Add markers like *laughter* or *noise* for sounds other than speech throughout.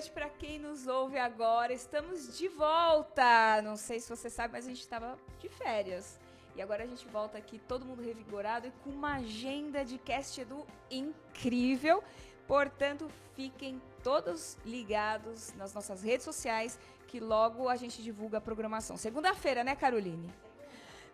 noite para quem nos ouve agora. Estamos de volta. Não sei se você sabe, mas a gente estava de férias. E agora a gente volta aqui todo mundo revigorado e com uma agenda de cast edu incrível. Portanto, fiquem todos ligados nas nossas redes sociais que logo a gente divulga a programação. Segunda-feira, né, Caroline?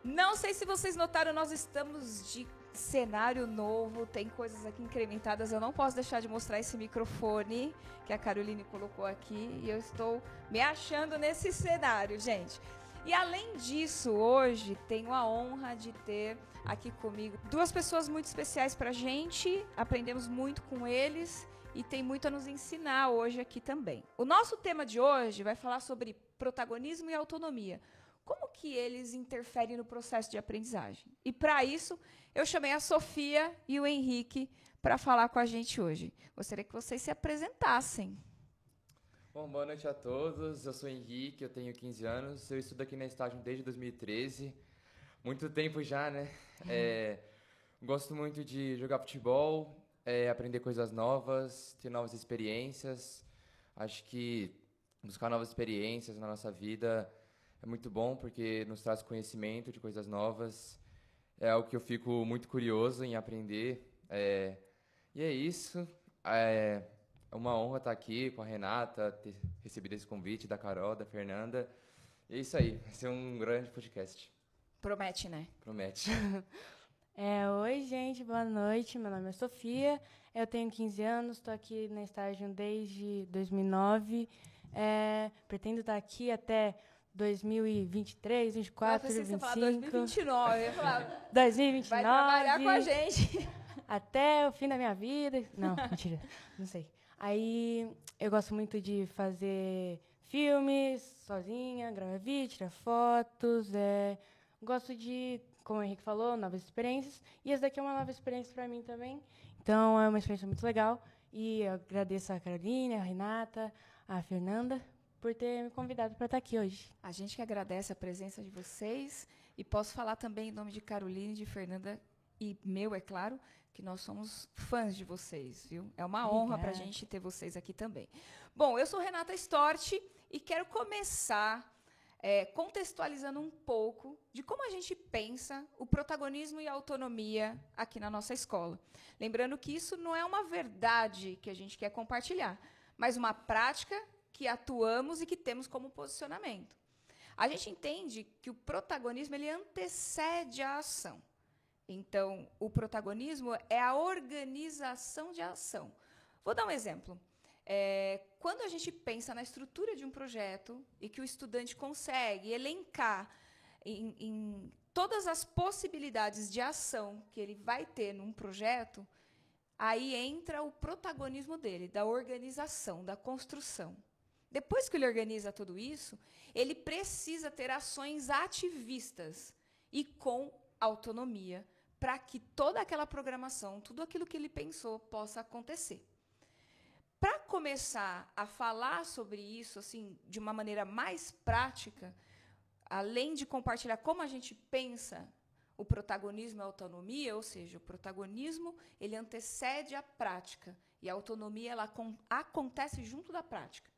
Não sei se vocês notaram, nós estamos de cenário novo, tem coisas aqui incrementadas. Eu não posso deixar de mostrar esse microfone que a Caroline colocou aqui e eu estou me achando nesse cenário, gente. E além disso, hoje tenho a honra de ter aqui comigo duas pessoas muito especiais para a gente. Aprendemos muito com eles e tem muito a nos ensinar hoje aqui também. O nosso tema de hoje vai falar sobre protagonismo e autonomia como que eles interferem no processo de aprendizagem. E para isso, eu chamei a Sofia e o Henrique para falar com a gente hoje. Gostaria que vocês se apresentassem. Bom, boa noite a todos. Eu sou o Henrique, eu tenho 15 anos. Eu estudo aqui na estágio desde 2013. Muito tempo já, né? Uhum. É, gosto muito de jogar futebol, é, aprender coisas novas, ter novas experiências. Acho que buscar novas experiências na nossa vida é muito bom porque nos traz conhecimento de coisas novas. É algo que eu fico muito curioso em aprender. É, e é isso. É uma honra estar aqui com a Renata, ter recebido esse convite da Carol, da Fernanda. E é isso aí. Vai ser um grande podcast. Promete, né? Promete. *laughs* *laughs* É, oi, gente, boa noite. Meu nome é Sofia, eu tenho 15 anos, estou aqui na estágio desde 2009. É, pretendo estar aqui até 2023, 2024, 2025. 2029, eu falar, 2029. Vai trabalhar com a gente. *laughs* Até o fim da minha vida. Não, mentira. Não sei. Aí eu gosto muito de fazer filmes sozinha, gravar vídeo, tirar fotos. É, gosto de, como o Henrique falou, novas experiências. E essa daqui é uma nova experiência para mim também. Então é uma experiência muito legal. E eu agradeço a Carolina, a Renata, a Fernanda por ter me convidado para estar aqui hoje. A gente que agradece a presença de vocês e posso falar também em nome de Caroline, de Fernanda e meu, é claro, que nós somos fãs de vocês, viu? É uma Obrigada. honra para a gente ter vocês aqui também. Bom, eu sou Renata Storti e quero começar é, contextualizando um pouco de como a gente pensa o protagonismo e a autonomia aqui na nossa escola. Lembrando que isso não é uma verdade que a gente quer compartilhar, mas uma prática que atuamos e que temos como posicionamento. A gente entende que o protagonismo ele antecede a ação. Então, o protagonismo é a organização de ação. Vou dar um exemplo. É, quando a gente pensa na estrutura de um projeto e que o estudante consegue elencar em, em todas as possibilidades de ação que ele vai ter num projeto, aí entra o protagonismo dele, da organização, da construção. Depois que ele organiza tudo isso, ele precisa ter ações ativistas e com autonomia para que toda aquela programação, tudo aquilo que ele pensou possa acontecer. Para começar a falar sobre isso assim de uma maneira mais prática, além de compartilhar como a gente pensa o protagonismo e a autonomia, ou seja, o protagonismo ele antecede a prática e a autonomia ela acontece junto da prática.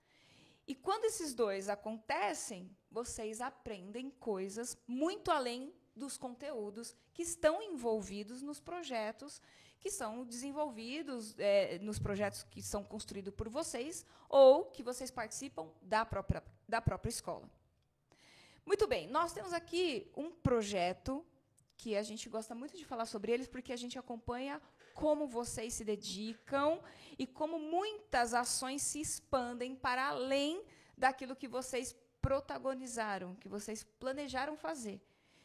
E quando esses dois acontecem, vocês aprendem coisas muito além dos conteúdos que estão envolvidos nos projetos que são desenvolvidos, é, nos projetos que são construídos por vocês ou que vocês participam da própria, da própria escola. Muito bem, nós temos aqui um projeto que a gente gosta muito de falar sobre eles porque a gente acompanha como vocês se dedicam e como muitas ações se expandem para além daquilo que vocês protagonizaram, que vocês planejaram fazer.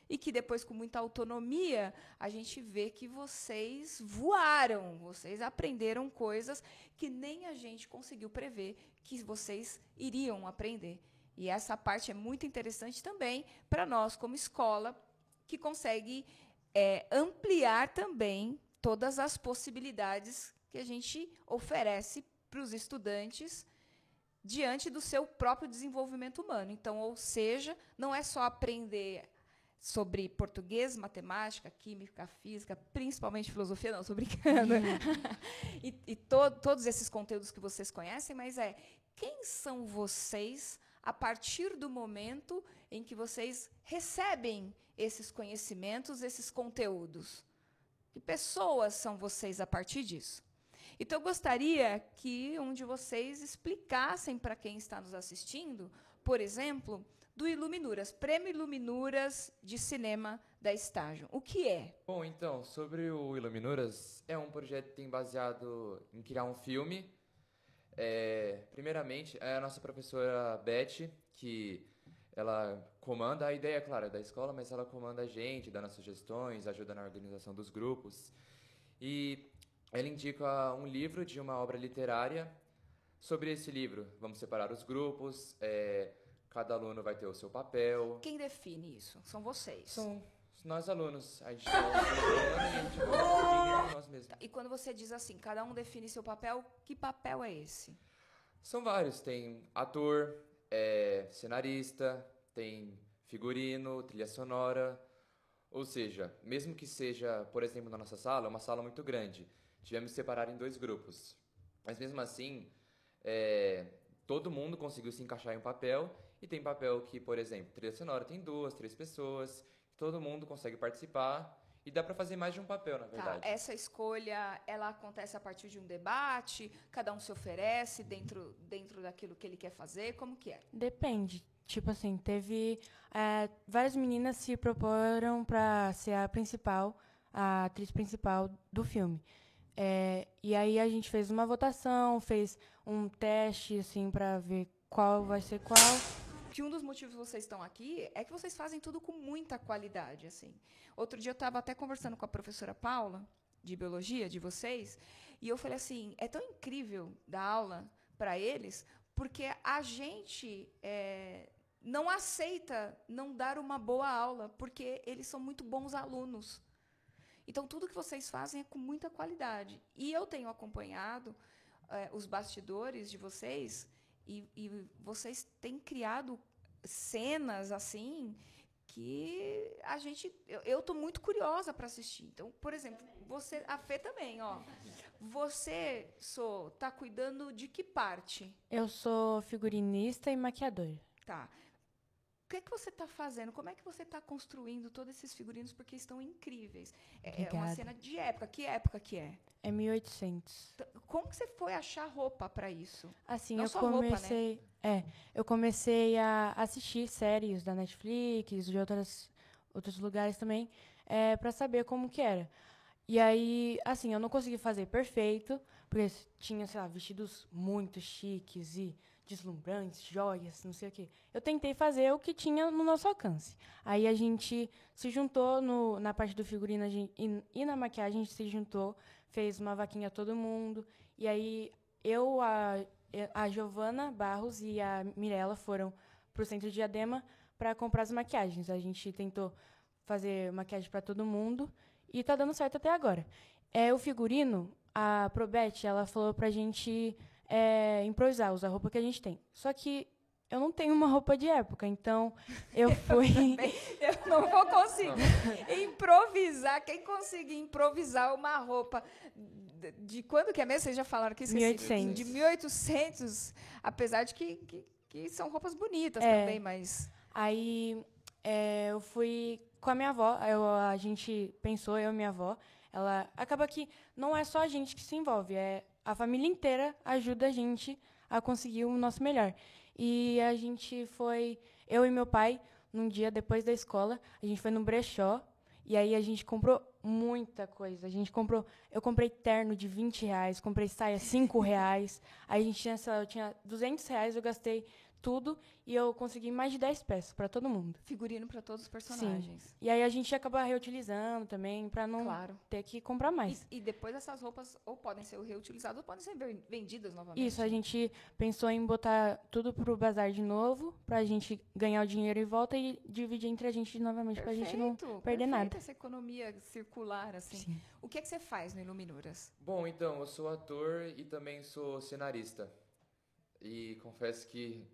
E que depois, com muita autonomia, a gente vê que vocês voaram, vocês aprenderam coisas que nem a gente conseguiu prever que vocês iriam aprender. E essa parte é muito interessante também para nós, como escola, que consegue é, ampliar também todas as possibilidades que a gente oferece para os estudantes diante do seu próprio desenvolvimento humano. Então, ou seja, não é só aprender sobre português, matemática, química, física, principalmente filosofia, não, estou brincando. *laughs* e, e to, todos esses conteúdos que vocês conhecem, mas é quem são vocês a partir do momento em que vocês recebem esses conhecimentos, esses conteúdos? Que pessoas são vocês a partir disso? Então, eu gostaria que um de vocês explicassem para quem está nos assistindo, por exemplo, do Iluminuras, Prêmio Iluminuras de Cinema da Estágio. O que é? Bom, então, sobre o Iluminuras, é um projeto que tem baseado em criar um filme. É, primeiramente, é a nossa professora Beth, que ela comanda a ideia, claro, é da escola, mas ela comanda a gente, dando sugestões, ajuda na organização dos grupos. E ela indica um livro de uma obra literária. Sobre esse livro, vamos separar os grupos, é, cada aluno vai ter o seu papel. Quem define isso? São vocês. São nós alunos. A gente está a gente vai nós mesmos. E quando você diz assim, cada um define seu papel, que papel é esse? São vários. Tem ator, é, cenarista, tem figurino, trilha sonora. Ou seja, mesmo que seja, por exemplo, na nossa sala, uma sala muito grande, tivemos que separar em dois grupos. Mas mesmo assim, é, todo mundo conseguiu se encaixar em um papel e tem papel que, por exemplo, trilha sonora tem duas, três pessoas, todo mundo consegue participar e dá para fazer mais de um papel, na tá, verdade. Tá. Essa escolha, ela acontece a partir de um debate, cada um se oferece dentro, dentro daquilo que ele quer fazer, como que é? Depende. Tipo assim, teve é, várias meninas se proporam para ser a principal, a atriz principal do filme. É, e aí a gente fez uma votação, fez um teste assim para ver qual vai ser qual. Que um dos motivos vocês estão aqui é que vocês fazem tudo com muita qualidade, assim. Outro dia eu estava até conversando com a professora Paula de biologia de vocês e eu falei assim, é tão incrível dar aula para eles porque a gente é, não aceita não dar uma boa aula porque eles são muito bons alunos. Então, tudo que vocês fazem é com muita qualidade. E eu tenho acompanhado é, os bastidores de vocês e, e vocês têm criado cenas assim que a gente eu estou muito curiosa para assistir. Então por exemplo você a Fê também ó. *laughs* Você sou tá cuidando de que parte? Eu sou figurinista e maquiador. Tá que, é que você está fazendo? Como é que você está construindo todos esses figurinos? Porque estão incríveis. É, é, uma cena de época. Que época que é? É 1800. Como que você foi achar roupa para isso? Assim, Não eu comecei... Roupa, né? É, eu comecei a assistir séries da Netflix, de outras, outros lugares também, é, para saber como que era. E aí, assim, eu não consegui fazer perfeito, porque tinha, sei lá, vestidos muito chiques e deslumbrantes, joias, não sei o quê. Eu tentei fazer o que tinha no nosso alcance. Aí a gente se juntou no, na parte do figurino gente, e, e, na maquiagem a gente se juntou, fez uma vaquinha todo mundo. E aí eu, a, a Giovana Barros e a Mirella foram para o centro de Diadema para comprar as maquiagens. A gente tentou fazer maquiagem para todo mundo e está dando certo até agora. É o figurino, a Probete, ela falou para a gente é, improvisar, usar a roupa que a gente tem. Só que eu não tenho uma roupa de época, então eu *laughs* fui. eu, eu não vou conseguir improvisar. Quem conseguir improvisar uma roupa de, de quando que é mesmo? Vocês já falaram que 1800. De 1800, apesar de que, que, que são roupas bonitas é, também, mas. Aí é, eu fui com a minha avó, eu, a gente pensou, eu e minha avó, ela acaba que não é só a gente que se envolve, é a família inteira ajuda a gente a conseguir o nosso melhor. E a gente foi, eu e meu pai, num dia depois da escola, a gente foi no brechó e aí a gente comprou muita coisa. A gente comprou, eu comprei terno de 20 reais, comprei saia 5 reais. Aí a gente tinha, eu tinha 200 reais, eu gastei tudo e eu consegui mais de 10 peças para todo mundo. Figurino para todos os personagens. Sim. E aí a gente acaba reutilizando também para não claro. ter que comprar mais. E, e, depois essas roupas ou podem ser reutilizadas ou podem ser vendidas novamente. Isso, a gente pensou em botar tudo pro bazar de novo para a gente ganhar o dinheiro em volta e dividir entre a gente novamente para a gente não perder nada. essa economia circular assim. Sim. O que é que você faz no Iluminuras? Bom, então, eu sou ator e também sou cenarista. E confesso que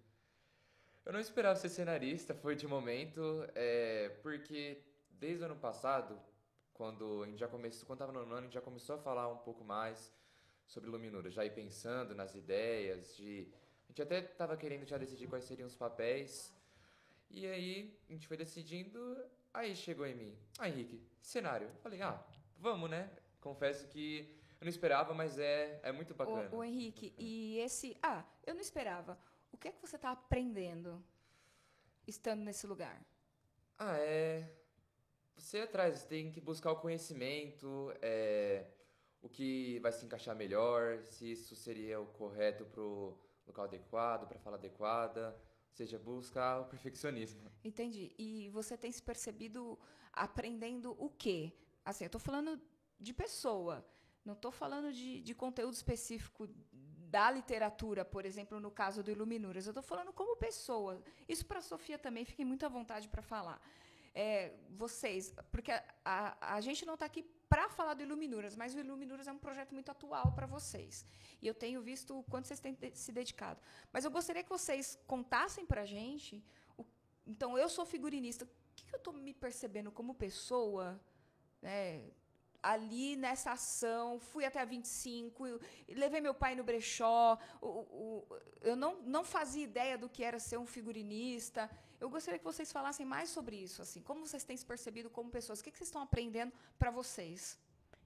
Eu não esperava ser cenarista, foi de momento, é, porque desde o ano passado, quando a gente já começou, quando estava no ano, a gente já começou a falar um pouco mais sobre Luminura, já ir pensando nas ideias, de a gente até estava querendo já decidir quais seriam os papéis. E aí a gente foi decidindo, aí chegou em mim, ah, Henrique, cenário. Eu falei, ah, vamos, né? Confesso que eu não esperava, mas é, é muito bacana. O, o Henrique, e esse. Ah, eu não esperava. O que é que você está aprendendo estando nesse lugar? Ah, é. Você atrás tem que buscar o conhecimento, é, o que vai se encaixar melhor, se isso seria o correto pro local adequado, para fala adequada. Ou seja, buscar o perfeccionismo. Entendi. E você tem se percebido aprendendo o quê? Assim, eu estou falando de pessoa. Não estou falando de, de conteúdo específico da literatura, por exemplo, no caso do Iluminuras. Eu estou falando como pessoa. Isso para a Sofia também, fiquem muito à vontade para falar. É, vocês, porque a, a, a gente não está aqui para falar do Iluminuras, mas o Iluminuras é um projeto muito atual para vocês. E eu tenho visto o quanto vocês têm se dedicado. Mas eu gostaria que vocês contassem para a gente. O, então, eu sou figurinista. O que, que eu estou me percebendo como pessoa? Né, ali nessa ação, fui até a 25, levei meu pai no brechó, o, o, eu não, não fazia ideia do que era ser um figurinista. Eu gostaria que vocês falassem mais sobre isso, assim, como vocês têm se percebido como pessoas, o que, que vocês estão aprendendo para vocês?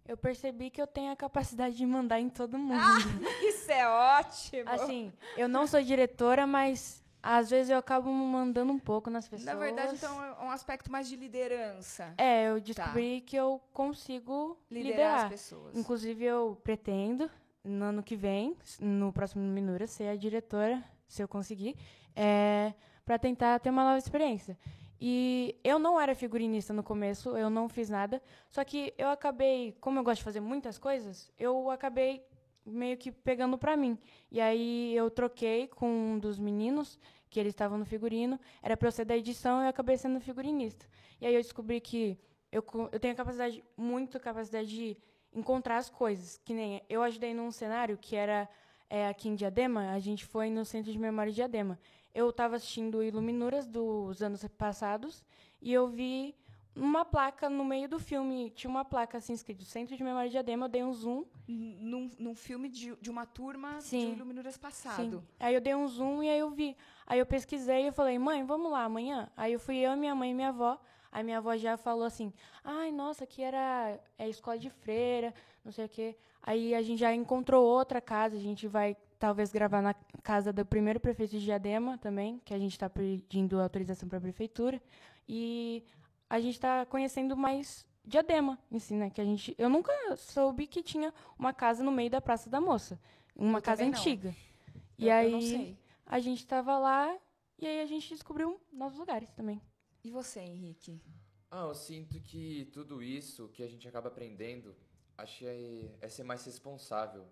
Eu percebi que eu tenho a capacidade de mandar em todo mundo. Ah, *laughs* isso é ótimo! Assim, eu não sou diretora, mas às vezes eu acabo mandando um pouco nas pessoas. Na verdade, então, é um aspecto mais de liderança. É, eu descobri tá. que eu consigo liderar, liderar, as pessoas. Inclusive, eu pretendo, no ano que vem, no próximo Minura, ser a diretora, se eu conseguir, é, para tentar ter uma nova experiência. E eu não era figurinista no começo, eu não fiz nada. Só que eu acabei, como eu gosto de fazer muitas coisas, eu acabei meio que pegando para mim. E aí eu troquei com um dos meninos, que eles estavam no figurino, era para eu ser da edição e eu acabei sendo figurinista. E aí eu descobri que eu, eu tenho capacidade, muito capacidade de encontrar as coisas. Que nem eu ajudei num cenário que era é, aqui em Diadema, a gente foi no Centro de Memória de Diadema. Eu estava assistindo Iluminuras dos anos passados e eu vi uma placa no meio do filme, tinha uma placa assim escrito Centro de Memória de Diadema, eu dei um zoom. Num, num filme de, de uma turma Sim. de Iluminuras passado. Sim. Aí eu dei um zoom e aí eu vi. Aí eu pesquisei e eu falei, mãe, vamos lá amanhã? Aí eu fui eu, minha mãe e minha avó. Aí minha avó já falou assim, ai, nossa, aqui era é, escola de freira, não sei o quê. Aí a gente já encontrou outra casa, a gente vai talvez gravar na casa do primeiro prefeito de Diadema também, que a gente está pedindo autorização para a prefeitura. E a gente está conhecendo mais Diadema em si, né? Que a gente, eu nunca soube que tinha uma casa no meio da Praça da Moça, uma eu casa antiga. Não. E eu, aí eu a gente estava lá e aí a gente descobriu novos lugares também. E você, Henrique? Ah, eu sinto que tudo isso que a gente acaba aprendendo, é, é ser mais responsável,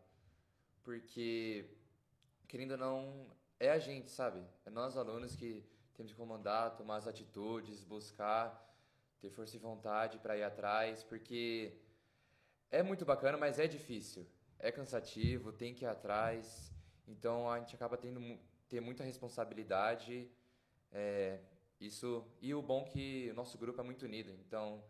porque querendo ou não é a gente, sabe? É nós alunos que temos que comandar, tomar as atitudes, buscar ter força e vontade para ir atrás, porque é muito bacana, mas é difícil. É cansativo, tem que ir atrás. Então a gente acaba tendo ter muita responsabilidade. É, isso e o bom que o nosso grupo é muito unido. Então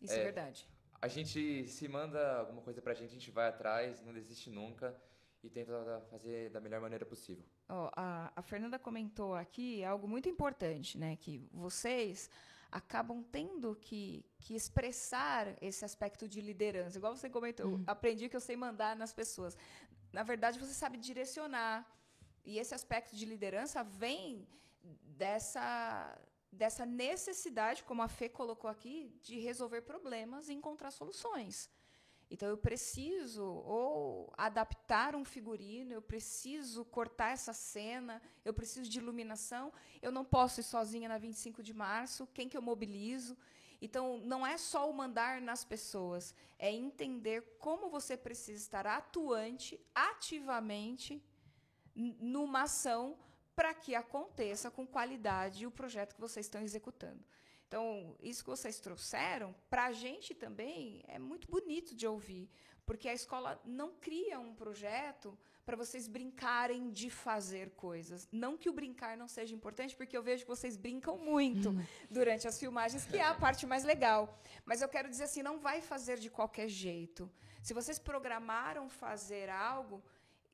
isso é, é verdade. A gente se manda alguma coisa para a gente, a gente vai atrás, não desiste nunca e tenta fazer da melhor maneira possível. Oh, a, a Fernanda comentou aqui algo muito importante, né? Que vocês acabam tendo que, que expressar esse aspecto de liderança. Igual você comentou, uhum. aprendi que eu sei mandar nas pessoas. Na verdade, você sabe direcionar. E esse aspecto de liderança vem dessa, dessa necessidade, como a Fê colocou aqui, de resolver problemas e encontrar soluções. Então eu preciso ou adaptar um figurino, eu preciso cortar essa cena, eu preciso de iluminação, eu não posso ir sozinha na 25 de março, quem que eu mobilizo? Então não é só o mandar nas pessoas, é entender como você precisa estar atuante, ativamente numa ação para que aconteça com qualidade o projeto que vocês estão executando. Então, isso que vocês trouxeram, para a gente também é muito bonito de ouvir, porque a escola não cria um projeto para vocês brincarem de fazer coisas. Não que o brincar não seja importante, porque eu vejo que vocês brincam muito uhum. durante as filmagens, que é a parte mais legal. Mas eu quero dizer assim, não vai fazer de qualquer jeito. Se vocês programaram fazer algo,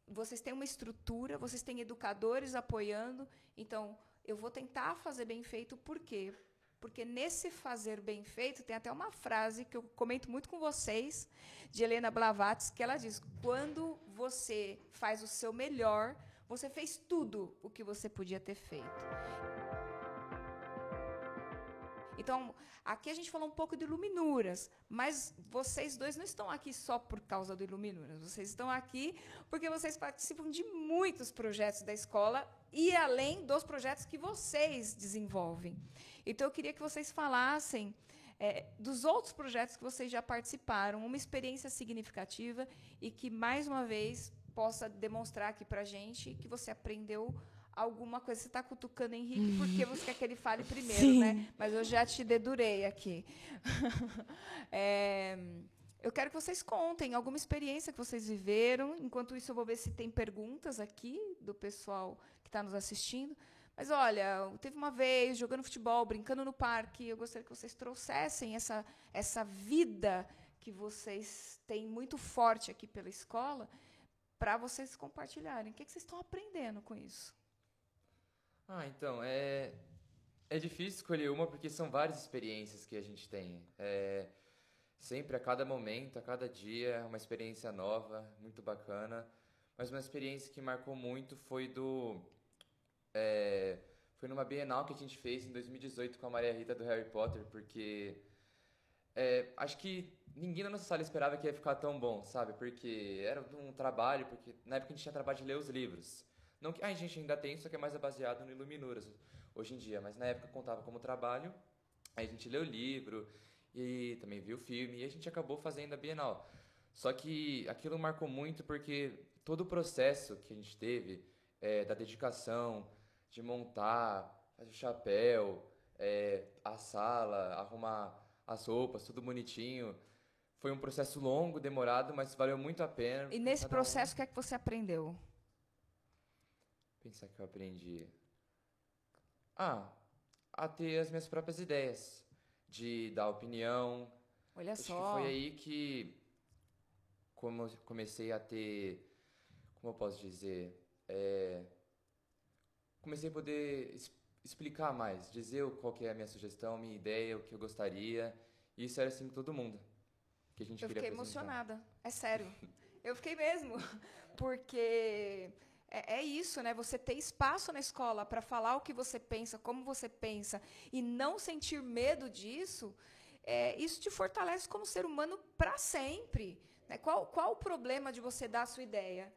vocês têm uma estrutura, vocês têm educadores apoiando, então eu vou tentar fazer bem feito, por quê? Porque nesse fazer bem feito, tem até uma frase que eu comento muito com vocês, de Helena Blavatsky, que ela diz: quando você faz o seu melhor, você fez tudo o que você podia ter feito. Então, aqui a gente falou um pouco de Iluminuras, mas vocês dois não estão aqui só por causa do Iluminuras. Vocês estão aqui porque vocês participam de muitos projetos da escola e além dos projetos que vocês desenvolvem. Então, eu queria que vocês falassem é, dos outros projetos que vocês já participaram, uma experiência significativa e que, mais uma vez, possa demonstrar aqui para a gente que você aprendeu alguma coisa. Você está cutucando Henrique porque *laughs* você quer que ele fale primeiro, Sim. né? Mas eu já te dedurei aqui. *laughs* é, eu quero que vocês contem alguma experiência que vocês viveram. Enquanto isso, eu vou ver se tem perguntas aqui do pessoal que está nos assistindo. Mas olha, teve uma vez jogando futebol, brincando no parque, eu gostaria que vocês trouxessem essa, essa vida que vocês têm muito forte aqui pela escola para vocês compartilharem. O que, é que vocês estão aprendendo com isso? Ah, então, é, é difícil escolher uma porque são várias experiências que a gente tem. É, sempre, a cada momento, a cada dia, é uma experiência nova, muito bacana. Mas uma experiência que marcou muito foi do é, foi numa Bienal que a gente fez em 2018 com a Maria Rita do Harry Potter, porque é, acho que ninguém na nossa sala esperava que ia ficar tão bom, sabe? Porque era um trabalho, porque na época a gente tinha trabalho de ler os livros. Não que a gente ainda tem, só que é mais baseado no Iluminuras hoje em dia, mas na época contava como trabalho. Aí a gente leu o livro e também viu o filme e a gente acabou fazendo a Bienal. Só que aquilo marcou muito porque todo o processo que a gente teve é, da dedicação, de montar, fazer o chapéu, é, a sala, arrumar as roupas, tudo bonitinho. Foi um processo longo, demorado, mas valeu muito a pena. E nesse processo, o um. que é que você aprendeu? Pensar que eu aprendi. Ah, a ter as minhas próprias ideias, de dar opinião. Olha Acho só. Que foi aí que como comecei a ter, como eu posso dizer, é, comecei a poder explicar mais, dizer qual que é a minha sugestão, minha ideia, o que eu gostaria. E isso era assim com todo mundo. Que a gente eu fiquei apresentar. emocionada, é sério. eu fiquei mesmo, *laughs* porque é, é, isso, né? Você ter espaço na escola para falar o que você pensa, como você pensa, e não sentir medo disso, é, isso te fortalece como ser humano para sempre. Né? Qual, qual o problema de você dar a sua ideia?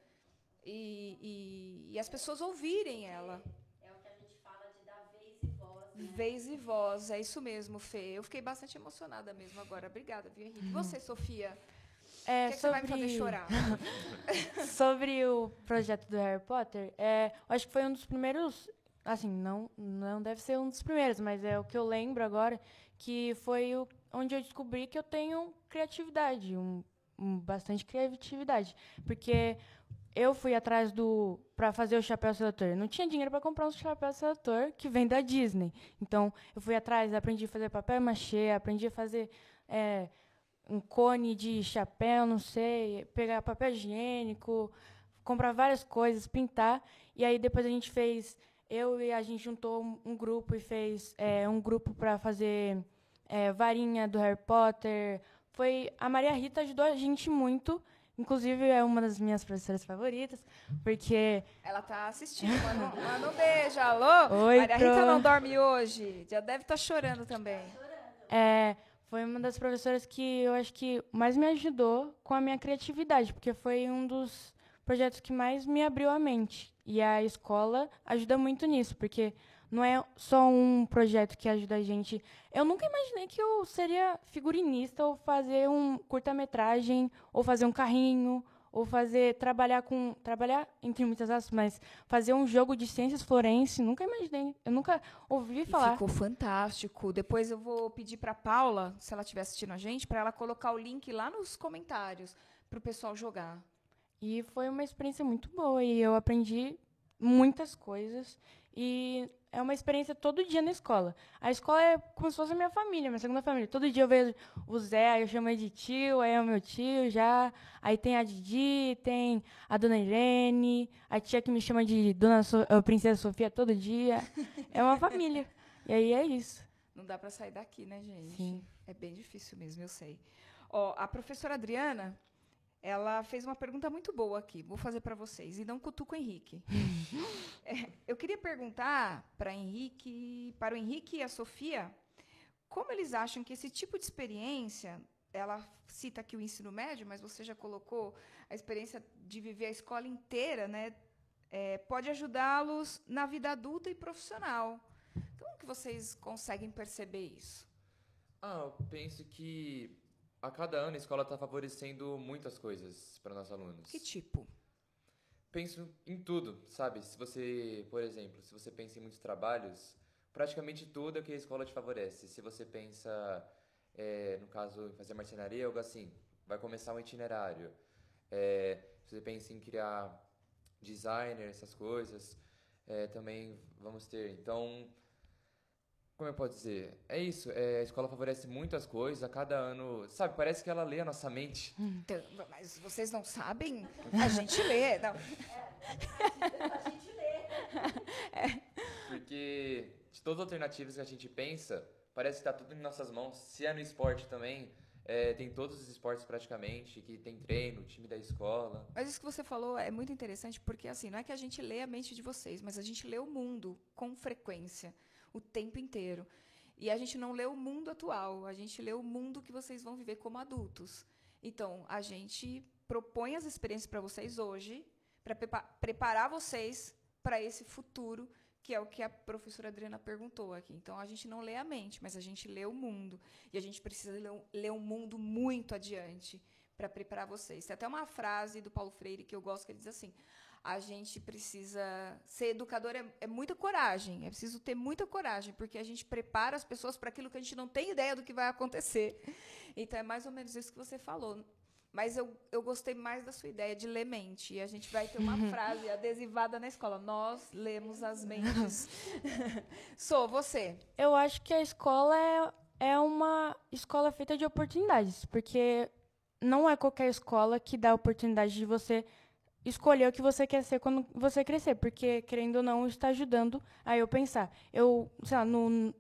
e, e, e as pessoas ouvirem ela. É o que a gente fala de dar vez e voz. Vez voz, é isso mesmo, Fê. Eu fiquei bastante emocionada mesmo agora. Obrigada, viu, Henrique? Você, Sofia? É, que, é sobre... que você vai me fazer chorar? *laughs* sobre o projeto do Harry Potter, é, acho que foi um dos primeiros. Assim, não, não deve ser um dos primeiros, mas é o que eu lembro agora, que foi o, onde eu descobri que eu tenho criatividade, um, um, bastante criatividade. Porque eu fui atrás do para fazer o chapéu seletor. Não tinha dinheiro para comprar um chapéu seletor que vem da Disney. Então, eu fui atrás, aprendi a fazer papel machê, aprendi a fazer é, um cone de chapéu, não sei, pegar papel higiênico, comprar várias coisas, pintar. E aí depois a gente fez, eu e a gente juntou um, um grupo e fez é, um grupo para fazer é, varinha do Harry Potter. Foi a Maria Rita ajudou a gente muito Inclusive, é uma das minhas professoras favoritas, porque... Ela tá assistindo. Manda, manda um beijo. Alô? Oi, Maria Rita não dorme hoje. Já deve estar tá chorando também. É, foi uma das professoras que eu acho que mais me ajudou com a minha criatividade, porque foi um dos projetos que mais me abriu a mente. E a escola ajuda muito nisso, porque não é só um projeto que ajuda a gente. Eu nunca imaginei que eu seria figurinista ou fazer um curta-metragem, ou fazer um carrinho, ou fazer trabalhar com trabalhar entre muitas aspas, mas fazer um jogo de ciências forense, nunca imaginei. Eu nunca ouvi E falar. ficou fantástico. Depois eu vou pedir para Paula, se ela estiver assistindo a gente, para ela colocar o link lá nos comentários para o pessoal jogar. E foi uma experiência muito boa e eu aprendi muitas coisas e é uma experiência todo dia na escola. A escola é como se fosse a minha família, minha segunda família. Todo dia eu vejo o Zé, aí eu chamo ele de tio, aí é o meu tio já. Aí tem a Didi, tem a dona Irene, a tia que me chama de dona so Princesa Sofia todo dia. É uma família. E aí é isso. Não dá para sair daqui, né, gente? Sim. É bem difícil mesmo, eu sei. Ó, a professora Adriana, ela fez uma pergunta muito boa aqui. Vou fazer para vocês e não cutuco o Henrique. *laughs* É, eu queria perguntar para Henrique, para o Henrique e a Sofia, como eles acham que esse tipo de experiência, ela cita aqui o ensino médio, mas você já colocou a experiência de viver a escola inteira, né? é, pode ajudá-los na vida adulta e profissional. Como que vocês conseguem perceber isso? Ah, eu penso que a cada ano a escola está favorecendo muitas coisas para nossos alunos. Que tipo? Penso em tudo, sabe? Se você, por exemplo, se você pensa em muitos trabalhos, praticamente tudo é que a escola te favorece. Se você pensa, é, no caso, em fazer marcenaria, algo assim, vai começar um itinerário. É, se você pensa em criar designer, essas coisas, é, também vamos ter. Então, como eu posso dizer? É isso, é, a escola favorece muitas coisas, a cada ano, sabe, parece que ela lê a nossa mente. Então, mas vocês não sabem? A gente lê. Não. A gente lê. Porque de todas as alternativas que a gente pensa, parece que está tudo em nossas mãos. Se é no esporte também, é, tem todos os esportes praticamente, que tem treino, time da escola. Mas isso que você falou é muito interessante, porque assim, não é que a gente lê a mente de vocês, mas a gente lê o mundo com frequência, o tempo inteiro. E a gente não lê o mundo atual, a gente lê o mundo que vocês vão viver como adultos. Então, a gente propõe as experiências para vocês hoje, para preparar vocês para esse futuro, que é o que a professora Adriana perguntou aqui. Então, a gente não lê a mente, mas a gente lê o mundo. E a gente precisa ler um, ler um mundo muito adiante para preparar vocês. Tem até uma frase do Paulo Freire que eu gosto, que ele diz assim: a gente precisa ser educador é, é muita coragem, é preciso ter muita coragem, porque a gente prepara as pessoas para aquilo que a gente não tem ideia do que vai acontecer. Então é mais ou menos isso que você falou. Mas eu, eu gostei mais da sua ideia de ler mente. E a gente vai ter uma *laughs* frase adesivada na escola. Nós lemos as mentes. *laughs* Sou você. Eu acho que a escola é, é uma escola feita de oportunidades, porque não é qualquer escola que dá a oportunidade de você escolher o que você quer ser quando você crescer, porque querendo ou não está ajudando a eu pensar. Eu, sei lá, no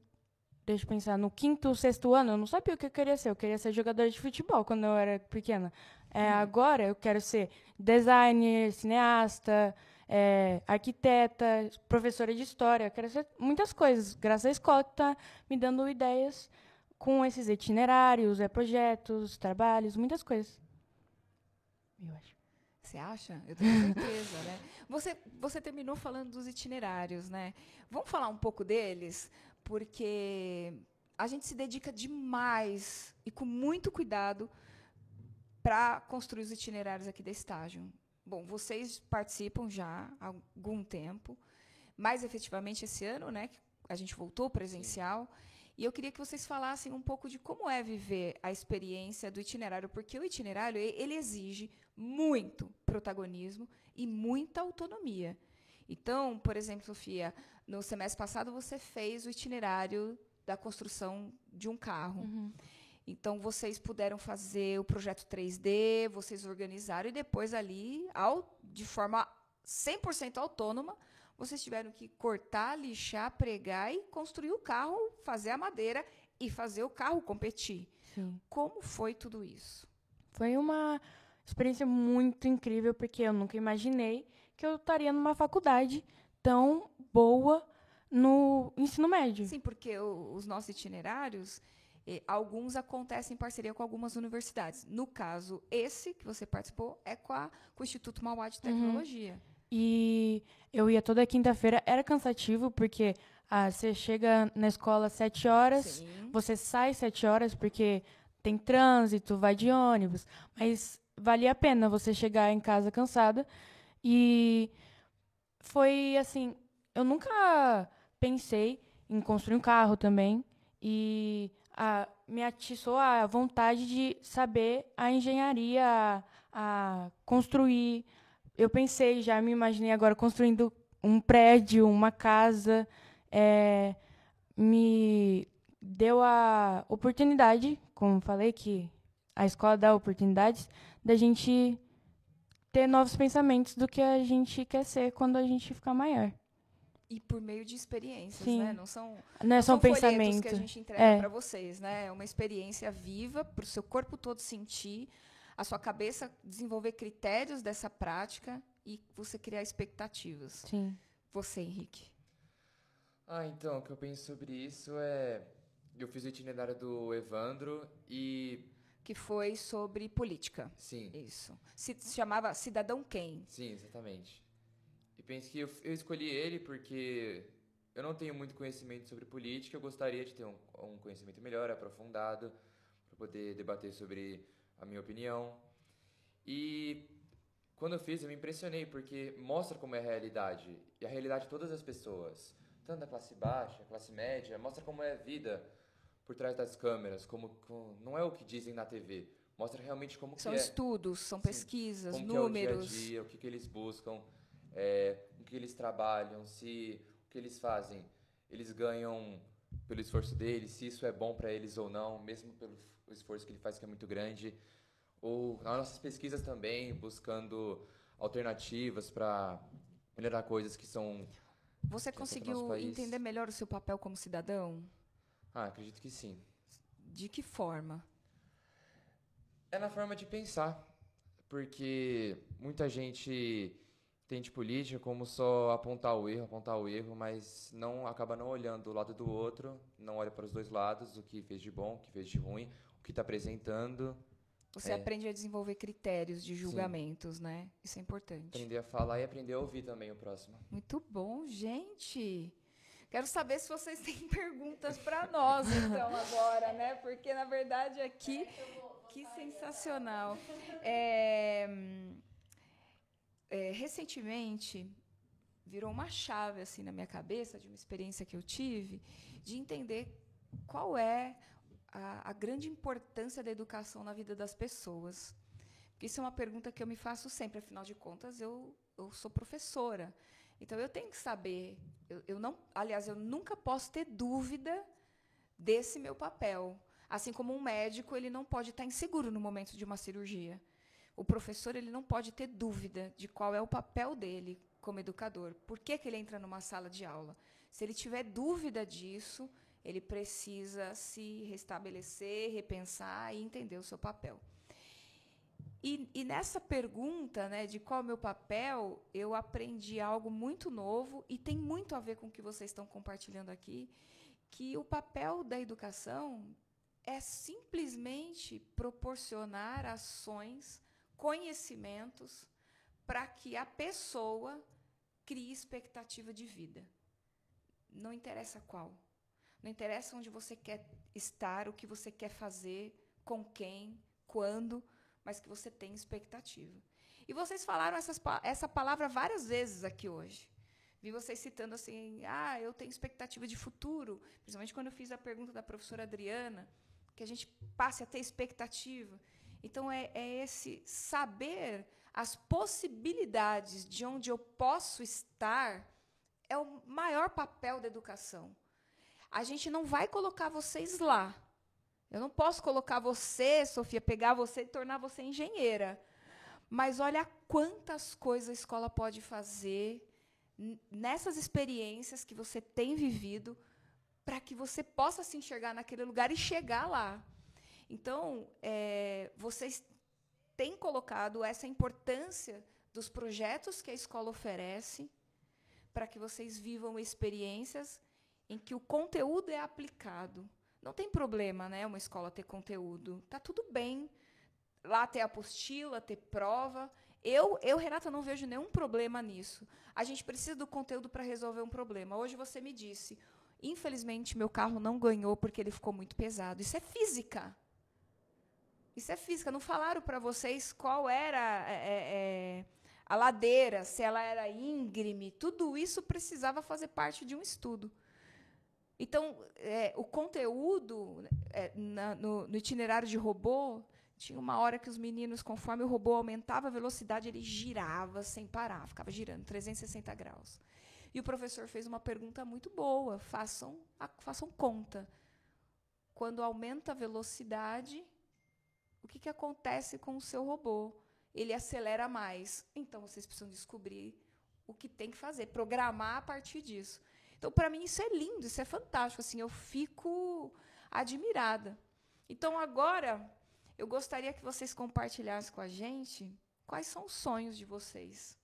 deixa eu pensar, no quinto, sexto ano, eu não sabia o que eu queria ser. Eu queria ser jogadora de futebol quando eu era pequena. É, Agora eu quero ser designer, cineasta, é, arquiteta, professora de história. Eu quero ser muitas coisas, graças à escola que está me dando ideias com esses itinerários, é, projetos, trabalhos, muitas coisas. Eu acho. Você acha? Eu tenho certeza, né? Você, você terminou falando dos itinerários, né? Vamos falar um pouco deles, porque a gente se dedica demais e com muito cuidado para construir os itinerários aqui da estágio. Bom, vocês participam já há algum tempo, mais efetivamente esse ano, né? que A gente voltou presencial. E eu queria que vocês falassem um pouco de como é viver a experiência do itinerário, porque o itinerário ele exige muito protagonismo e muita autonomia. Então, por exemplo, Sofia, no semestre passado você fez o itinerário da construção de um carro. Então, vocês puderam fazer o projeto 3D, vocês organizaram e depois ali, ao, de forma 100% autônoma, vocês tiveram que cortar, lixar, pregar e construir o carro, fazer a madeira e fazer o carro competir. Sim. Como foi tudo isso? Foi uma experiência muito incrível, porque eu nunca imaginei que eu estaria numa faculdade tão boa no ensino médio. Sim, porque o- os nossos itinerários, eh, alguns acontecem em parceria com algumas universidades. No caso, esse que você participou é com, a- com o Instituto Mauá de Tecnologia. E eu ia toda quinta-feira, era cansativo, porque ah, você chega na escola às sete horas, Sim. você sai às sete horas, porque tem trânsito, vai de ônibus. Mas valia a pena você chegar em casa cansada. E foi assim, eu nunca pensei em construir um carro também. E a, me atiçou a vontade de saber a engenharia, a, a construir. Eu pensei, já me imaginei agora construindo um prédio, uma casa. É, me deu a oportunidade, como falei, que a escola dá oportunidades, da gente ter novos pensamentos do que a gente quer ser quando a gente ficar maior. E por meio de experiências, Sim. né? Não são, Não é só são um pensamento. que a gente entrega É. para vocês, né? É uma experiência viva para o seu corpo todo sentir, a sua cabeça desenvolver critérios dessa prática e você criar expectativas. Sim. Você, Henrique. Ah, então, o que eu penso sobre isso é. Eu fiz o itinerário do Evandro e. Que foi sobre política. Sim, Isso. Se chamava Cidadão Quem? sim, exatamente. E penso que eu, eu escolhi ele porque eu não tenho muito conhecimento sobre política, eu gostaria de ter um, um conhecimento melhor, aprofundado, para poder debater sobre a minha opinião. E quando eu fiz, eu me impressionei, porque mostra como é a realidade, e a realidade de todas as pessoas, tanto da classe baixa, classe média, mostra como é a vida por trás das câmeras, como, como- não é o que dizem na TV, mostra realmente como São que é estudos, são Sim. pesquisas, como números. que é o dia a dia, o que, que eles buscam, é, o que eles trabalham, se o que eles fazem, eles ganham pelo esforço deles, se isso é bom para eles ou não, mesmo pelo esforço que ele faz que é muito grande. Ou nas nossas pesquisas também, buscando alternativas para melhorar coisas que são. Você que nosso conseguiu entender melhor o seu papel como cidadão? Ah, acredito que sim. De que forma? É na forma de pensar, porque muita gente entende política como só apontar o erro, apontar o erro, mas não acaba não olhando o lado do outro, não olha para os dois lados, o que fez de bom, o que fez de ruim, o que está apresentando, Você É. aprende a desenvolver critérios de julgamentos, né? Isso é importante. aprender a falar e aprender a ouvir também o próximo. Muito bom, gente. Quero saber se vocês têm *laughs* perguntas para nós, então, agora, né? Porque, na verdade, aqui. Que sensacional. É, é, recentemente, virou uma chave assim na minha cabeça, de uma experiência que eu tive, de entender qual é a, a grande importância da educação na vida das pessoas. Porque isso é uma pergunta que eu me faço sempre, afinal de contas, eu, eu sou professora. Então eu tenho que saber, eu, eu não, aliás, eu nunca posso ter dúvida desse meu papel. Assim como um médico, ele não pode estar inseguro no momento de uma cirurgia. O professor, ele não pode ter dúvida de qual é o papel dele como educador. Por que, que ele entra numa sala de aula? Se ele tiver dúvida disso, ele precisa se restabelecer, repensar e entender o seu papel. E, e nessa pergunta né, de qual é o meu papel, eu aprendi algo muito novo e tem muito a ver com o que vocês estão compartilhando aqui, que o papel da educação é simplesmente proporcionar ações, conhecimentos, para que a pessoa crie expectativa de vida. Não interessa qual. Não interessa onde você quer estar, o que você quer fazer, com quem, quando, mas que você tenha expectativa. E vocês falaram essas, essa palavra várias vezes aqui hoje. Vi vocês citando assim, ah, eu tenho expectativa de futuro, principalmente quando eu fiz a pergunta da professora Adriana, que a gente passe a ter expectativa. Então, é, é esse saber as possibilidades de onde eu posso estar é o maior papel da educação. A gente não vai colocar vocês lá. Eu não posso colocar você, Sofia, pegar você e tornar você engenheira. Mas olha quantas coisas a escola pode fazer nessas experiências que você tem vivido para que você possa se enxergar naquele lugar e chegar lá. Então, é, vocês têm colocado essa importância dos projetos que a escola oferece para que vocês vivam experiências em que o conteúdo é aplicado. Não tem problema, né, uma escola ter conteúdo. Tá tudo bem. Lá ter apostila, ter prova. Eu, eu, Renata, não vejo nenhum problema nisso. A gente precisa do conteúdo para resolver um problema. Hoje você me disse, infelizmente meu carro não ganhou porque ele ficou muito pesado. Isso é física. Isso é física. Não falaram para vocês qual era é, é, é, a ladeira, se ela era íngreme. Tudo isso precisava fazer parte de um estudo. Então, é, o conteúdo é, na, no, no, itinerário de robô tinha uma hora que os meninos, conforme o robô aumentava a velocidade, ele girava sem parar, ficava girando 360 graus. E o professor fez uma pergunta muito boa: façam, a, façam conta. Quando aumenta a velocidade, o que, que acontece com o seu robô? Ele acelera mais. Então vocês precisam descobrir o que tem que fazer, programar a partir disso. Então, para mim, isso é lindo, isso é fantástico. Assim, eu fico admirada. Então, agora, eu gostaria que vocês compartilhassem com a gente quais são os sonhos de vocês.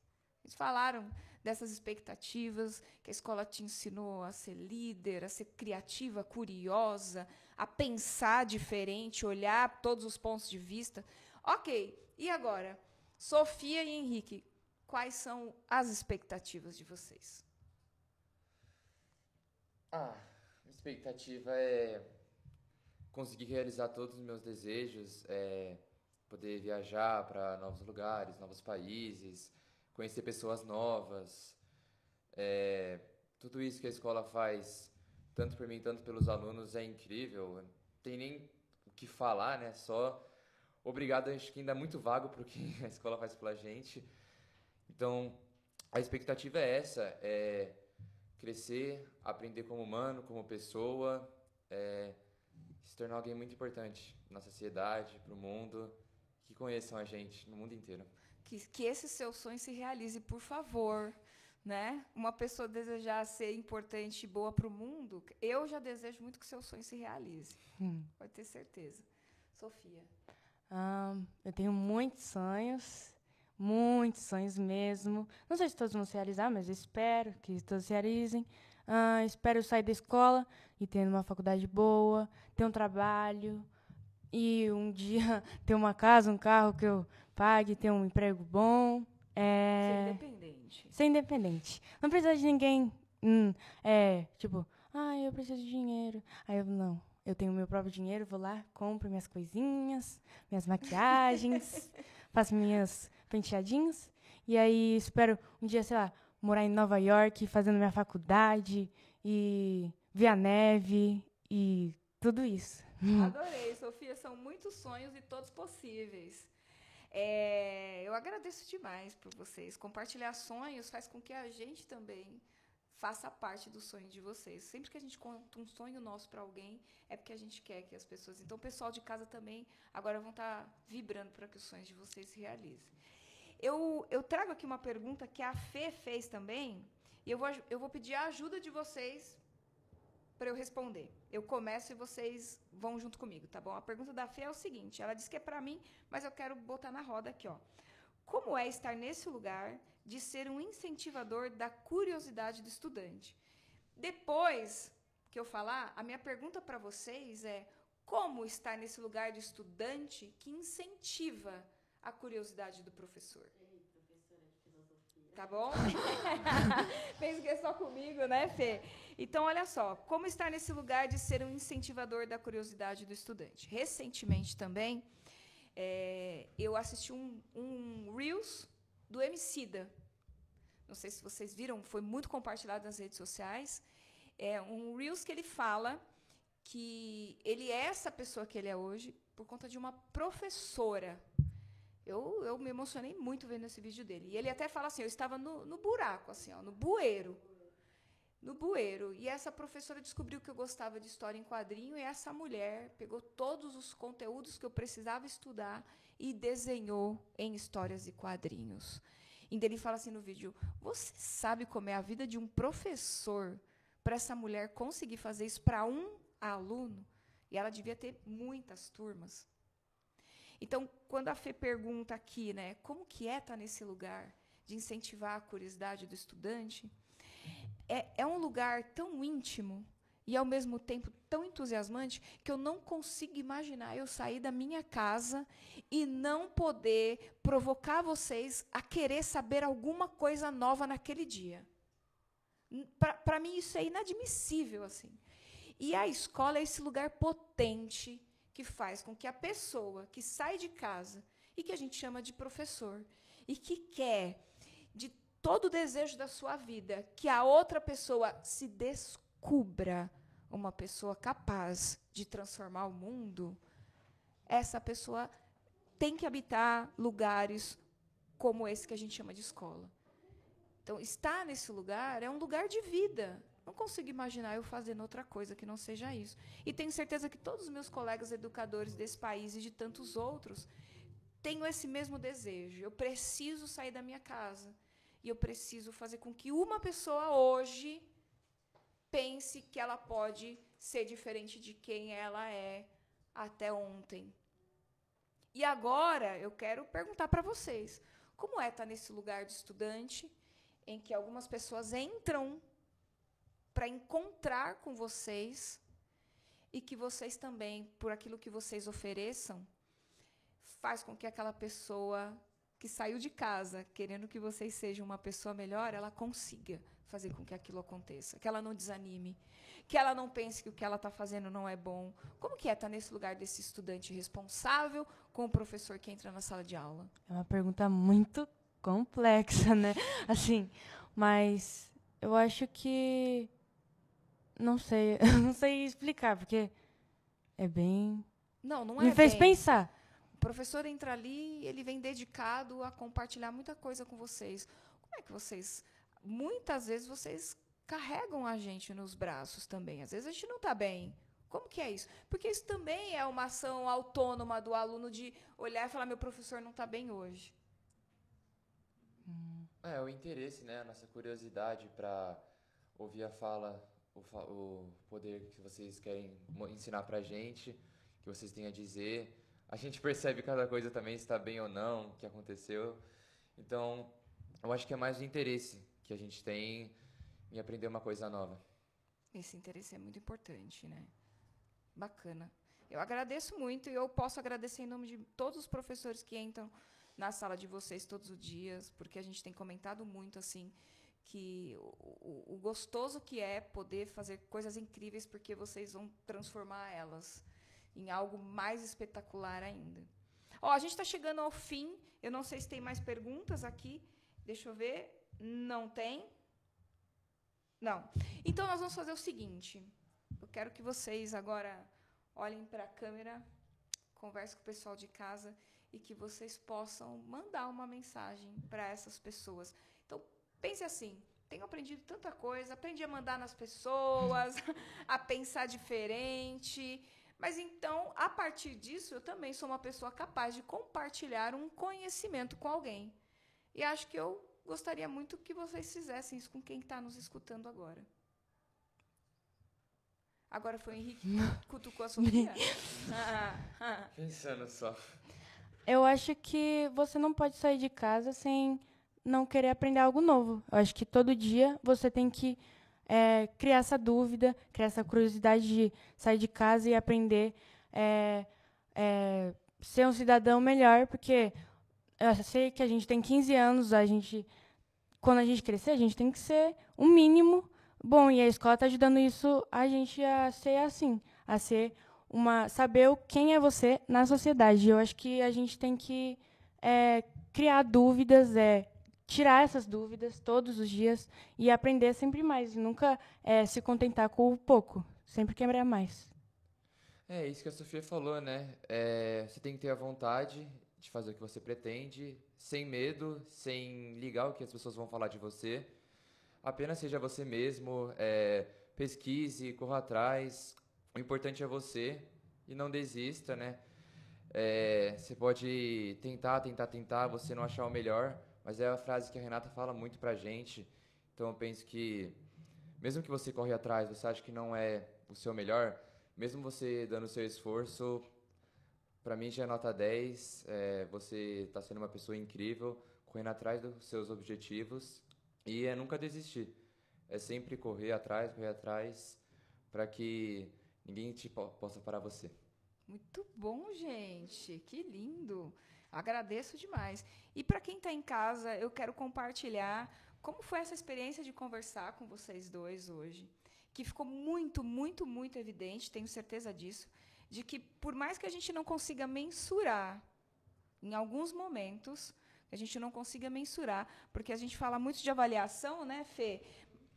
Eles falaram dessas expectativas, que a escola te ensinou a ser líder, a ser criativa, curiosa, a pensar diferente, olhar todos os pontos de vista. Ok, e agora? Sofia e Henrique, quais são as expectativas de vocês? Ah, a expectativa é conseguir realizar todos os meus desejos, é poder viajar para novos lugares, novos países, conhecer pessoas novas. É, tudo isso que a escola faz, tanto por mim, tanto pelos alunos, é incrível. Não tem nem o que falar, né? Só obrigado, acho que ainda é muito vago para o que *laughs* a escola faz pela gente. Então, a expectativa é essa, é crescer, aprender como humano, como pessoa, é, se tornar alguém muito importante na sociedade, para o mundo, que conheçam a gente no mundo inteiro. Que, que esse seu sonho se realize, por favor. Né? Uma pessoa desejar ser importante e boa para o mundo, eu já desejo muito que seu sonho se realize. Hum. Pode ter certeza. Sofia. eu tenho muitos sonhos muitos sonhos mesmo. Não sei se todos vão se realizar, mas espero que todos se realizem. Uh, espero sair da escola e ter uma faculdade boa, ter um trabalho e um *laughs* dia ter uma casa, um carro que eu pague, ter um emprego bom. É... Ser independente. Ser independente. Não precisa de ninguém. Hum, é, tipo, ah, eu preciso de dinheiro. Aí eu, não, eu tenho meu próprio dinheiro, vou lá, compro minhas coisinhas, minhas *laughs* maquiagens, faço minhas penteadinhos. E aí espero um dia, sei lá, morar em Nova York, fazendo minha faculdade e ver a neve e tudo isso. *laughs* Adorei, Sofia. São muitos sonhos e todos possíveis. É, eu agradeço demais por vocês. Compartilhar sonhos faz com que a gente também faça parte do sonho de vocês. Sempre que a gente conta um sonho nosso para alguém, é porque a gente quer que as pessoas. Então, o pessoal de casa também agora vão estar tá vibrando para que os sonhos de vocês se realizem. Eu, eu trago aqui uma pergunta que a Fê fez também, e eu vou, eu vou pedir a ajuda de vocês para eu responder. Eu começo e vocês vão junto comigo, tá bom? A pergunta da Fê é o seguinte: ela disse que é para mim, mas eu quero botar na roda aqui, ó. Como é estar nesse lugar de ser um incentivador da curiosidade do estudante? Depois que eu falar, a minha pergunta para vocês é: como estar nesse lugar de estudante que incentiva a curiosidade do professor. Ei, professora de filosofia. Tá bom? *laughs* Penso que é só comigo, né, Fê? Então, olha só, como estar nesse lugar de ser um incentivador da curiosidade do estudante? Recentemente também, é, eu assisti um, um Reels do Emicida. Não sei se vocês viram, foi muito compartilhado nas redes sociais. É um Reels que ele fala que ele é essa pessoa que ele é hoje por conta de uma professora eu, eu me emocionei muito vendo esse vídeo dele. E ele até fala assim: eu estava no, no buraco, assim, ó, no bueiro. No bueiro. E essa professora descobriu que eu gostava de história em quadrinho, e essa mulher pegou todos os conteúdos que eu precisava estudar e desenhou em histórias e quadrinhos. E ele fala assim no vídeo: Você sabe como é a vida de um professor para essa mulher conseguir fazer isso para um aluno? E ela devia ter muitas turmas. Então, quando a Fê pergunta aqui, né, como que é estar tá nesse lugar de incentivar a curiosidade do estudante, é, é um lugar tão íntimo e ao mesmo tempo tão entusiasmante que eu não consigo imaginar eu sair da minha casa e não poder provocar vocês a querer saber alguma coisa nova naquele dia. Para mim isso é inadmissível assim. E a escola é esse lugar potente que faz com que a pessoa que sai de casa e que a gente chama de professor e que quer de todo o desejo da sua vida que a outra pessoa se descubra uma pessoa capaz de transformar o mundo, essa pessoa tem que habitar lugares como esse que a gente chama de escola. Então, estar nesse lugar é um lugar de vida. Não consigo imaginar eu fazendo outra coisa que não seja isso. E tenho certeza que todos os meus colegas educadores desse país e de tantos outros tenho esse mesmo desejo. Eu preciso sair da minha casa. E eu preciso fazer com que uma pessoa hoje pense que ela pode ser diferente de quem ela é até ontem. E agora eu quero perguntar para vocês: como é estar nesse lugar de estudante em que algumas pessoas entram para encontrar com vocês e que vocês também, por aquilo que vocês ofereçam, faz com que aquela pessoa que saiu de casa querendo que vocês sejam uma pessoa melhor, ela consiga fazer com que aquilo aconteça, que ela não desanime, que ela não pense que o que ela está fazendo não é bom. Como que é estar tá nesse lugar desse estudante responsável com o professor que entra na sala de aula? É uma pergunta muito complexa, né? Assim, mas eu acho que não sei, *laughs* não sei explicar, porque é bem. Não, não é. Me fez bem. pensar. O professor entra ali, ele vem dedicado a compartilhar muita coisa com vocês. Como é que vocês. Muitas vezes vocês carregam a gente nos braços também. Às vezes a gente não está bem. Como que é isso? Porque isso também é uma ação autônoma do aluno de olhar e falar: meu professor não está bem hoje. É, o interesse, né? A nossa curiosidade para ouvir a fala o, o poder que vocês querem ensinar pra gente, que vocês têm a dizer. A gente *laughs* percebe cada coisa também, se está bem ou não, o que aconteceu. Então, eu acho que é mais o interesse que a gente tem em aprender uma coisa nova. Esse interesse é muito importante, né? Bacana. Eu agradeço muito e eu posso agradecer em nome de todos os professores que entram na sala de vocês todos os dias, porque a gente tem comentado muito assim que o, o, gostoso que é poder fazer coisas incríveis porque vocês vão transformar elas em algo mais espetacular ainda. Ó, a gente está chegando ao fim. Eu não sei se tem mais perguntas aqui. Deixa eu ver. Não tem? Não. Então nós vamos fazer o seguinte. Eu quero que vocês agora olhem para a câmera, conversem com o pessoal de casa e que vocês possam mandar uma mensagem para essas pessoas. Pense assim, tenho aprendido tanta coisa, aprendi a mandar nas pessoas, *laughs* a pensar diferente. Mas então, a partir disso, eu também sou uma pessoa capaz de compartilhar um conhecimento com alguém. E acho que eu gostaria muito que vocês fizessem isso com quem está nos escutando agora. Agora foi o Henrique que *laughs* cutucou a Sofia? *laughs* Pensando só. Eu acho que você não pode sair de casa sem não querer aprender algo novo. Eu acho que todo dia você tem que é, criar essa dúvida, criar essa curiosidade de sair de casa e aprender é, é, ser um cidadão melhor, porque eu sei que a gente tem 15 anos, a gente quando a gente crescer, a gente tem que ser um mínimo bom e a escola está ajudando isso a gente a ser assim, a ser uma saber quem é você na sociedade. Eu acho que a gente tem que é, criar dúvidas, é tirar essas dúvidas todos os dias e aprender sempre mais, e nunca é, se contentar com o pouco, sempre quebrar mais. É isso que a Sofia falou, né? É, você tem que ter a vontade de fazer o que você pretende, sem medo, sem ligar o que as pessoas vão falar de você. Apenas seja você mesmo, é, pesquise, corra atrás. O importante é você e não desista, né? É, você pode tentar, tentar, tentar, você não achar o melhor, mas é a frase que a Renata fala muito pra gente. Então eu penso que, mesmo que você corre atrás, você acha que não é o seu melhor, mesmo você dando o seu esforço, para mim já é nota 10. É, você está sendo uma pessoa incrível, correndo atrás dos seus objetivos. E é nunca desistir. É sempre correr atrás, correr atrás, para que ninguém te po possa parar você. Muito bom, gente. Que lindo. Agradeço demais. E para quem está em casa, eu quero compartilhar como foi essa experiência de conversar com vocês dois hoje, que ficou muito, muito, muito evidente, tenho certeza disso, de que, por mais que a gente não consiga mensurar, em alguns momentos, a gente não consiga mensurar, porque a gente fala muito de avaliação, né, Fê?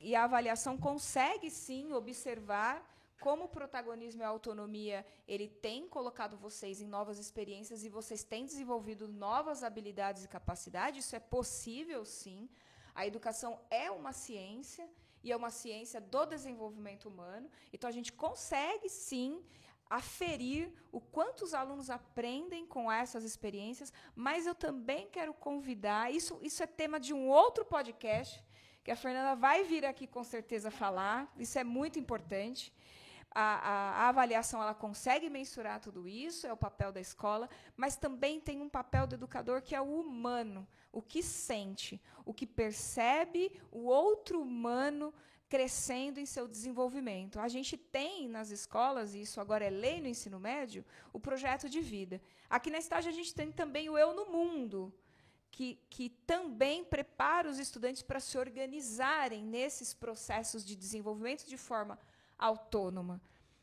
E a avaliação consegue sim observar como o protagonismo e a autonomia ele tem colocado vocês em novas experiências e vocês têm desenvolvido novas habilidades e capacidades. Isso é possível, sim. A educação é uma ciência e é uma ciência do desenvolvimento humano. Então a gente consegue sim aferir o quanto os alunos aprendem com essas experiências, mas eu também quero convidar, isso, isso é tema de um outro podcast, que a Fernanda vai vir aqui com certeza falar, isso é muito importante. A, a, a, avaliação ela consegue mensurar tudo isso, é o papel da escola, mas também tem um papel do educador que é o humano, o que sente, o que percebe o outro humano crescendo em seu desenvolvimento. A gente tem nas escolas, e isso agora é lei no ensino médio, o projeto de vida. Aqui na estágio a gente tem também o Eu no Mundo, que, que também prepara os estudantes para se organizarem nesses processos de desenvolvimento de forma autônoma.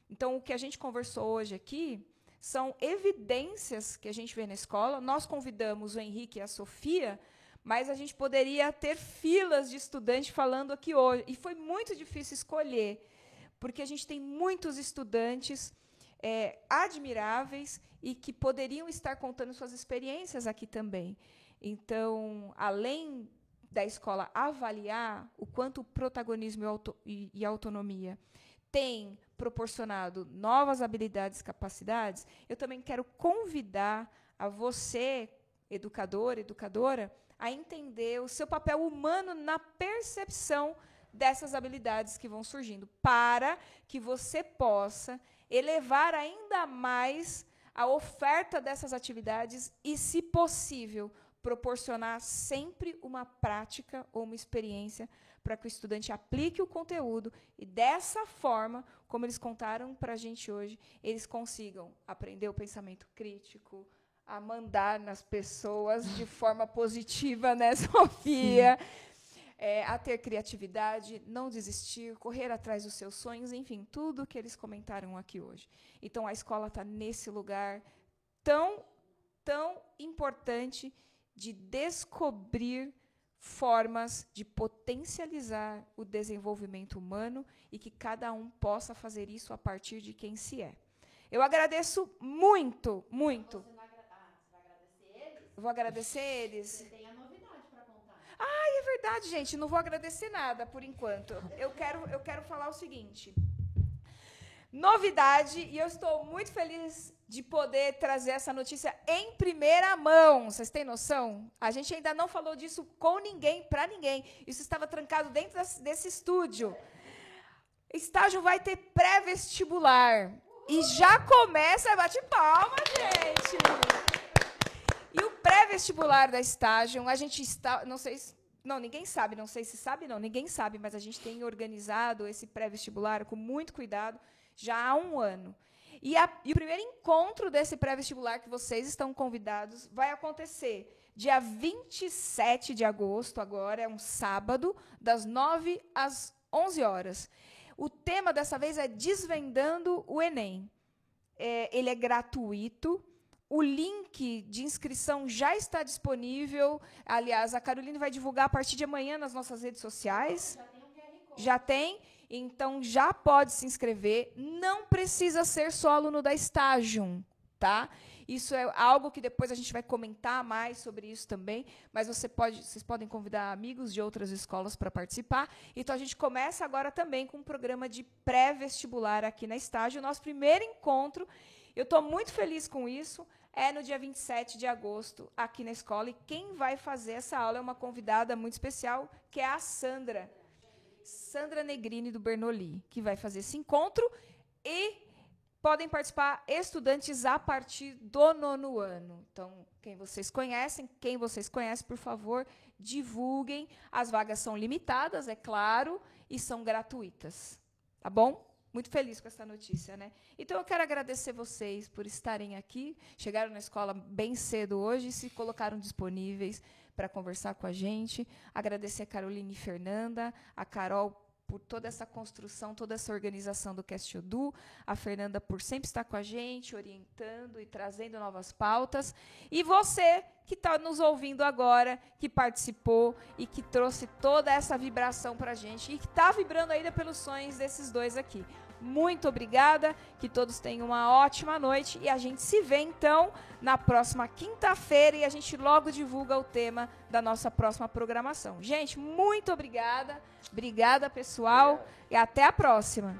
Então, o que a gente conversou hoje aqui são evidências que a gente vê na escola. Nós convidamos o Henrique e a Sofia mas a gente poderia ter filas de estudantes falando aqui hoje. E foi muito difícil escolher, porque a gente tem muitos estudantes é, admiráveis e que poderiam estar contando suas experiências aqui também. Então, além da escola avaliar o quanto protagonismo e, auto e autonomia tem proporcionado novas habilidades e capacidades, eu também quero convidar a você, educador, educadora, a entender o seu papel humano na percepção dessas habilidades que vão surgindo, para que você possa elevar ainda mais a oferta dessas atividades e, se possível, proporcionar sempre uma prática ou uma experiência para que o estudante aplique o conteúdo e, dessa forma, como eles contaram para a gente hoje, eles consigam aprender o pensamento crítico, a mandar nas pessoas de *laughs* forma positiva, né, *laughs* Sofia? É, a ter criatividade, não desistir, correr atrás dos seus sonhos, enfim, tudo que eles comentaram aqui hoje. Então, a escola está nesse lugar tão, tão importante de descobrir formas de potencializar o desenvolvimento humano e que cada um possa fazer isso a partir de quem se é. Eu agradeço muito, muito Vou agradecer eles. Você tem a novidade para contar. Ah, é verdade, gente. Não vou agradecer nada por enquanto. Eu quero, eu quero falar o seguinte. Novidade, e eu estou muito feliz de poder trazer essa notícia em primeira mão. Vocês têm noção? A gente ainda não falou disso com ninguém, para ninguém. Isso estava trancado dentro desse estúdio. Estágio vai ter pré-vestibular. E já começa. Bate palma, gente! E o pré-vestibular da estágio, a gente está, não sei, não, ninguém sabe, não sei se sabe, não, ninguém sabe, mas a gente tem organizado esse pré-vestibular com muito cuidado já há um ano. E, a, e o primeiro encontro desse pré-vestibular que vocês estão convidados vai acontecer dia 27 de agosto, agora é um sábado, das 9 às 11 horas. O tema dessa vez é Desvendando o Enem. É, ele é gratuito. O link de inscrição já está disponível. Aliás, a Caroline vai divulgar a partir de amanhã nas nossas redes sociais. Já tem um. Já tem? Então já pode se inscrever. Não precisa ser só aluno da Estágio, tá? Isso é algo que depois a gente vai comentar mais sobre isso também, mas você pode, vocês podem convidar amigos de outras escolas para participar. Então a gente começa agora também com um programa de pré-vestibular aqui na Estágio, nosso primeiro encontro. Eu estou muito feliz com isso é no dia 27 de agosto, aqui na escola. E quem vai fazer essa aula é uma convidada muito especial, que é a Sandra. Sandra Negrini, do Bernoli, que vai fazer esse encontro. E podem participar estudantes a partir do nono ano. Então, quem vocês conhecem, quem vocês conhecem, por favor, divulguem. As vagas são limitadas, é claro, e são gratuitas. Tá bom? muito feliz com essa notícia, né? Então eu quero agradecer vocês por estarem aqui, chegaram na escola bem cedo hoje e se colocaram disponíveis para conversar com a gente. Agradecer a Caroline e Fernanda, a Carol por toda essa construção, toda essa organização do Cast Odu, a Fernanda por sempre estar com a gente, orientando e trazendo novas pautas, e você que está nos ouvindo agora, que participou e que trouxe toda essa vibração para a gente e que está vibrando ainda pelos sonhos desses dois aqui. Muito obrigada, que todos tenham uma ótima noite e a gente se vê então na próxima quinta-feira e a gente logo divulga o tema da nossa próxima programação. Gente, muito obrigada. Obrigada, pessoal, e até a próxima.